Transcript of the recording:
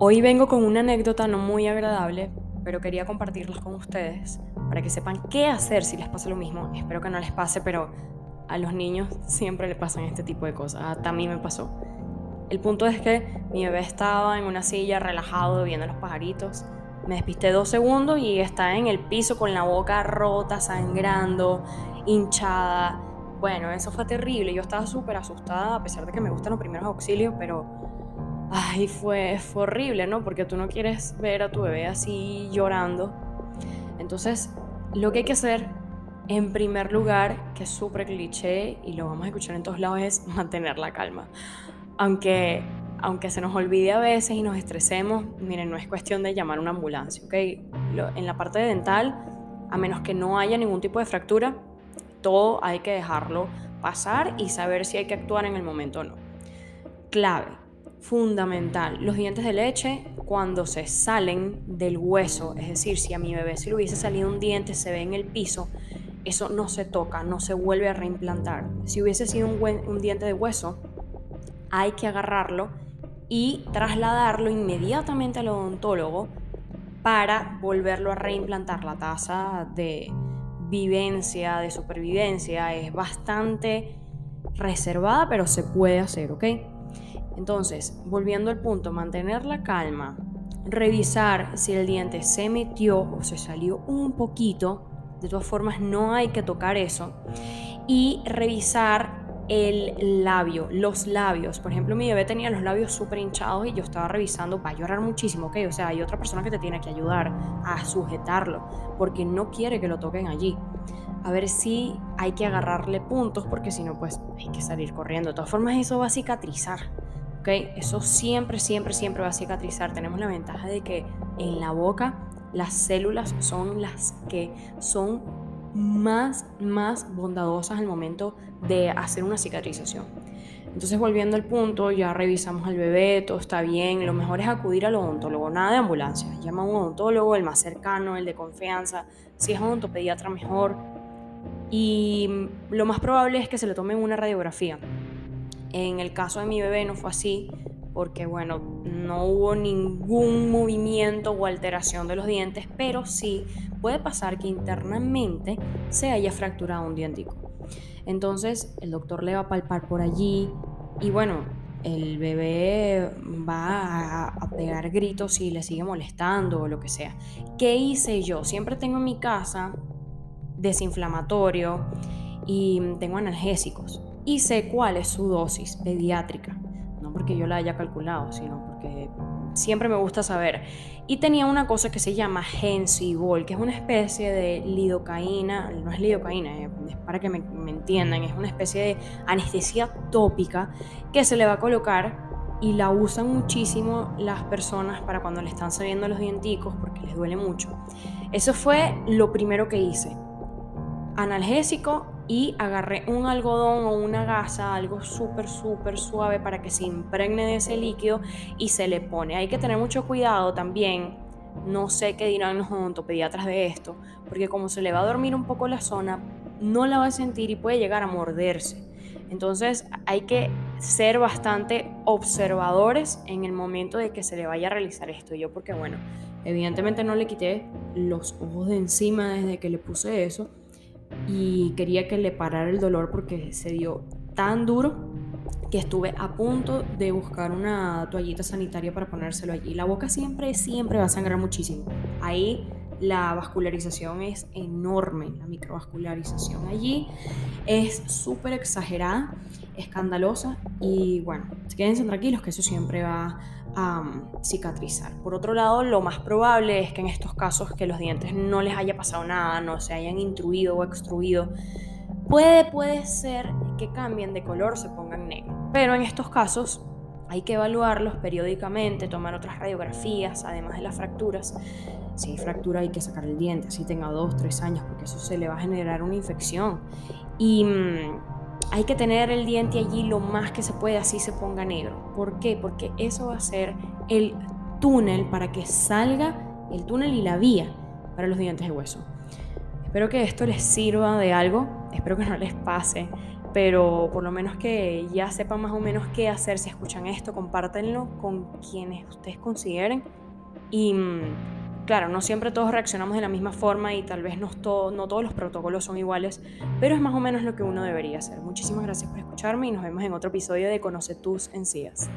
Hoy vengo con una anécdota no muy agradable, pero quería compartirlas con ustedes para que sepan qué hacer si les pasa lo mismo. Espero que no les pase, pero a los niños siempre le pasan este tipo de cosas. Hasta a mí me pasó. El punto es que mi bebé estaba en una silla relajado viendo los pajaritos. Me despisté dos segundos y está en el piso con la boca rota, sangrando, hinchada. Bueno, eso fue terrible. Yo estaba súper asustada, a pesar de que me gustan los primeros auxilios, pero ay, fue, horrible, ¿no? Porque tú no quieres ver a tu bebé así llorando. Entonces, lo que hay que hacer, en primer lugar, que es súper cliché y lo vamos a escuchar en todos lados, es mantener la calma. Aunque, aunque se nos olvide a veces y nos estresemos, miren, no es cuestión de llamar a una ambulancia, ¿ok? en la parte dental, a menos que no haya ningún tipo de fractura, todo hay que dejarlo pasar y saber si hay que actuar en el momento o no. Clave, fundamental. Los dientes de leche, cuando se salen del hueso, es decir, si a mi bebé si le hubiese salido un diente, se ve en el piso, eso no se toca, no se vuelve a reimplantar. Si hubiese sido un, un diente de hueso, hay que agarrarlo y trasladarlo inmediatamente al odontólogo para volverlo a reimplantar. La tasa de vivencia, de supervivencia es bastante reservada, pero se puede hacer, ¿ok? Entonces, volviendo al punto, mantener la calma, revisar si el diente se metió o se salió un poquito, de todas formas no hay que tocar eso, y revisar el labio, los labios. Por ejemplo, mi bebé tenía los labios súper hinchados y yo estaba revisando, va a llorar muchísimo, ¿ok? O sea, hay otra persona que te tiene que ayudar a sujetarlo, porque no quiere que lo toquen allí. A ver si hay que agarrarle puntos, porque si no, pues hay que salir corriendo. De todas formas, eso va a cicatrizar. Eso siempre, siempre, siempre va a cicatrizar. Tenemos la ventaja de que en la boca las células son las que son más, más bondadosas al momento de hacer una cicatrización. Entonces, volviendo al punto, ya revisamos al bebé, todo está bien. Lo mejor es acudir al odontólogo, nada de ambulancia. Llama a un odontólogo, el más cercano, el de confianza. Si es odontopediatra, mejor. Y lo más probable es que se le tome una radiografía. En el caso de mi bebé no fue así, porque bueno, no hubo ningún movimiento o alteración de los dientes, pero sí puede pasar que internamente se haya fracturado un dientico. Entonces el doctor le va a palpar por allí y bueno, el bebé va a, pegar gritos si le sigue molestando o lo que sea. ¿Qué hice yo? Siempre tengo en mi casa desinflamatorio y tengo analgésicos y sé cuál es su dosis pediátrica. No porque yo la haya calculado, sino porque siempre me gusta saber. Y tenía una cosa que se llama Gensibol, que es una especie de lidocaína, no es lidocaína, es para que me, me entiendan, es una especie de anestesia tópica que se le va a colocar y la usan muchísimo las personas para cuando le están saliendo los dienticos porque les duele mucho. Eso fue lo primero que hice. Analgésico y agarré un algodón o una gasa, algo súper, súper suave para que se impregne de ese líquido y se le pone. Hay que tener mucho cuidado también. No sé qué dirán los odontopediatras de esto, porque como se le va a dormir un poco la zona, no la va a sentir y puede llegar a morderse. Entonces hay que ser bastante observadores en el momento de que se le vaya a realizar esto. Yo porque bueno, evidentemente no le quité los ojos de encima desde que le puse eso, y quería que le parara el dolor porque se dio tan duro que estuve a punto de buscar una toallita sanitaria para ponérselo allí. La boca siempre, siempre va a sangrar muchísimo. Ahí la vascularización es enorme, la microvascularización allí es súper exagerada, escandalosa y bueno, quédense tranquilos que eso siempre va cicatrizar. Por otro lado, lo más probable es que en estos casos que los dientes no les haya pasado nada, no se hayan intruido o extruido. Puede, puede ser que cambien de color, se pongan negro. Pero en estos casos hay que evaluarlos periódicamente, tomar otras radiografías, además de las fracturas. Si hay fractura hay que sacar el diente, así tenga dos, tres años, porque eso se le va a generar una infección. Y mm, hay que tener el diente allí lo más que se puede, así se ponga negro. ¿Por qué? Porque eso va a ser el túnel para que salga el túnel y la vía para los dientes de hueso. Espero que esto les sirva de algo, espero que no les pase pero por lo menos que ya sepan más o menos qué hacer si escuchan esto, compártenlo con quienes ustedes consideren y mm, claro, no siempre todos reaccionamos de la misma forma y tal vez no, todos los protocolos son iguales, pero es más o menos lo que uno debería hacer. Muchísimas gracias por escucharme y nos vemos en otro episodio de Conoce tus encías.